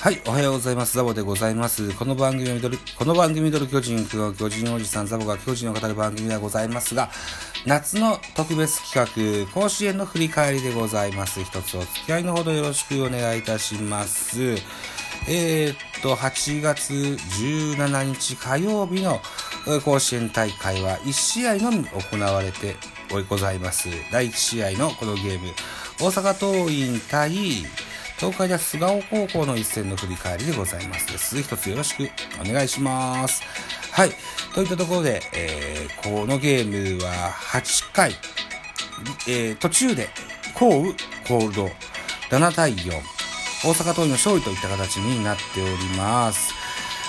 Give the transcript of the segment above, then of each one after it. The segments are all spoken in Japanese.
はい、おはようございます。ザボでございます。この番組はミドル、この番組ミドル巨人くん、巨人おじさんザボが巨人を語る番組ではございますが、夏の特別企画、甲子園の振り返りでございます。一つお付き合いのほどよろしくお願いいたします。えー、っと、8月17日火曜日の甲子園大会は1試合のみ行われてございます。第1試合のこのゲーム、大阪桐蔭対東海大菅生高校の一戦の振り返りでございます。です。一つよろしくお願いします。はい。といったところで、えーこのゲームは8回、えー途中で、降雨、コールド、7対4、大阪桐蔭の勝利といった形になっております。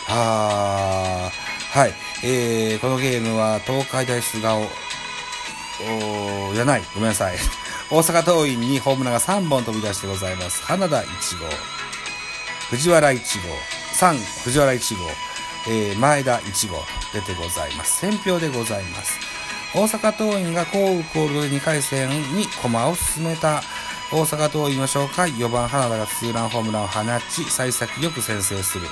あー、はい。えーこのゲームは東海大菅生、おーじゃない、ごめんなさい。大阪桐蔭にホームランが3本飛び出してございます。花田1号、藤原1号、3、藤原1号、えー前田1号出てございます。選票でございます。大阪桐蔭が降雨コールドで2回戦に駒を進めた大阪桐蔭の紹介、4番花田がツーランホームランを放ち、幸先よく先制する。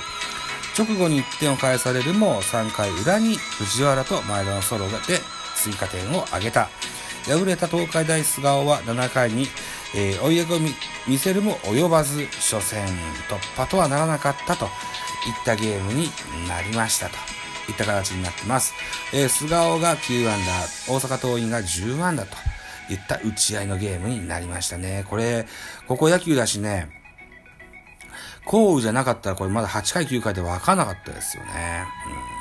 直後に1点を返されるも3回裏に藤原と前田のソロで追加点を挙げた敗れた東海大菅生は7回に、えー追い上げを見せるも及ばず初戦突破とはならなかったといったゲームになりましたといった形になってます、えー菅生が9アンダー大阪桐蔭が10アンダーといった打ち合いのゲームになりましたねこれここ野球だしね降雨じゃなかったらこれまだ8回9回で分かんなかったですよね。うん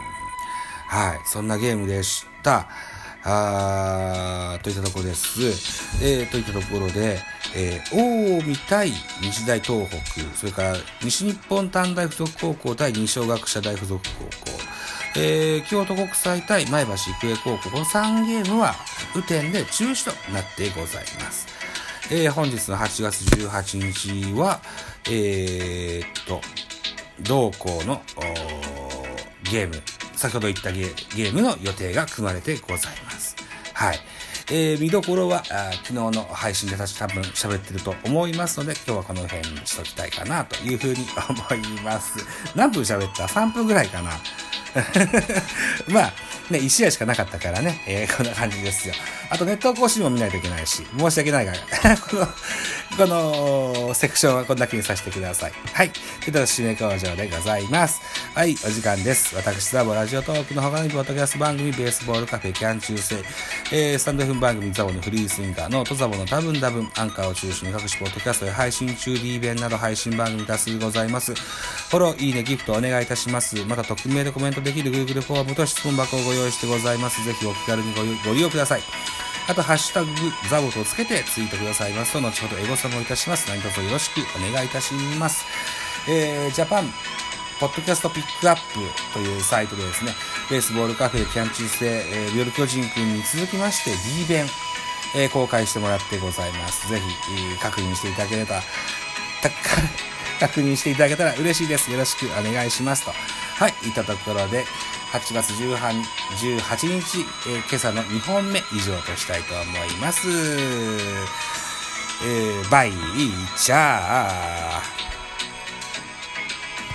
はい。そんなゲームでした。あーといったところです。えー、といったところで、えー、近江対日大東北、それから西日本短大附属高校対二小学者大附属高校、えー、京都国際対前橋育英高校、この3ゲームは雨天で中止となってございます。えー本日の8月18日は、えーっと、同校のーゲーム、先ほど言ったゲームの予定が組まれてございます。はい。えー見どころは、あ昨日の配信で多分喋ってると思いますので、今日はこの辺にしときたいかなというふうに思います。何分喋った ?3 分ぐらいかな。まあ、ね、1試合しかなかったからね、えーこんな感じですよ。あと、ネット更新も見ないといけないし、申し訳ないが、この、この、セクションはこんだけにさせてください。はい。といった締め工場でございます。はい、お時間です。私、ザボラジオトークの他に、ポッドキャスト番組、ベースボールカフェ、キャン中世、えー、スタンド F 番組、ザボのフリースインガー、ノートザボの多分多分、アンカーを中心に各種ポッドキャストで配信中、D 弁など配信番組多数ございます。フォロー、いいね、ギフトお願いいたします。また、匿名でコメントトできる Google フォームと質問箱をご用意してございます。ぜひお気軽にごご利用ください。あと、ハッシュタグ、ザボとつけてツイートくださいますと、後ほどエゴサもいたします。何卒よろしくお願いいたします。えー、ジャパン、ポッドキャストピックアップというサイトでですね、ベースボールカフェキャン中世、えー、ビオル巨人くんに続きまして D 弁、えー公開してもらってございます。ぜひ、えー確認していただければ、たっか確認していただけたら嬉しいです。よろしくお願いしますと。はい、いったところで、8月18日、えー今朝の2本目以上としたいと思います。えーバイチャー。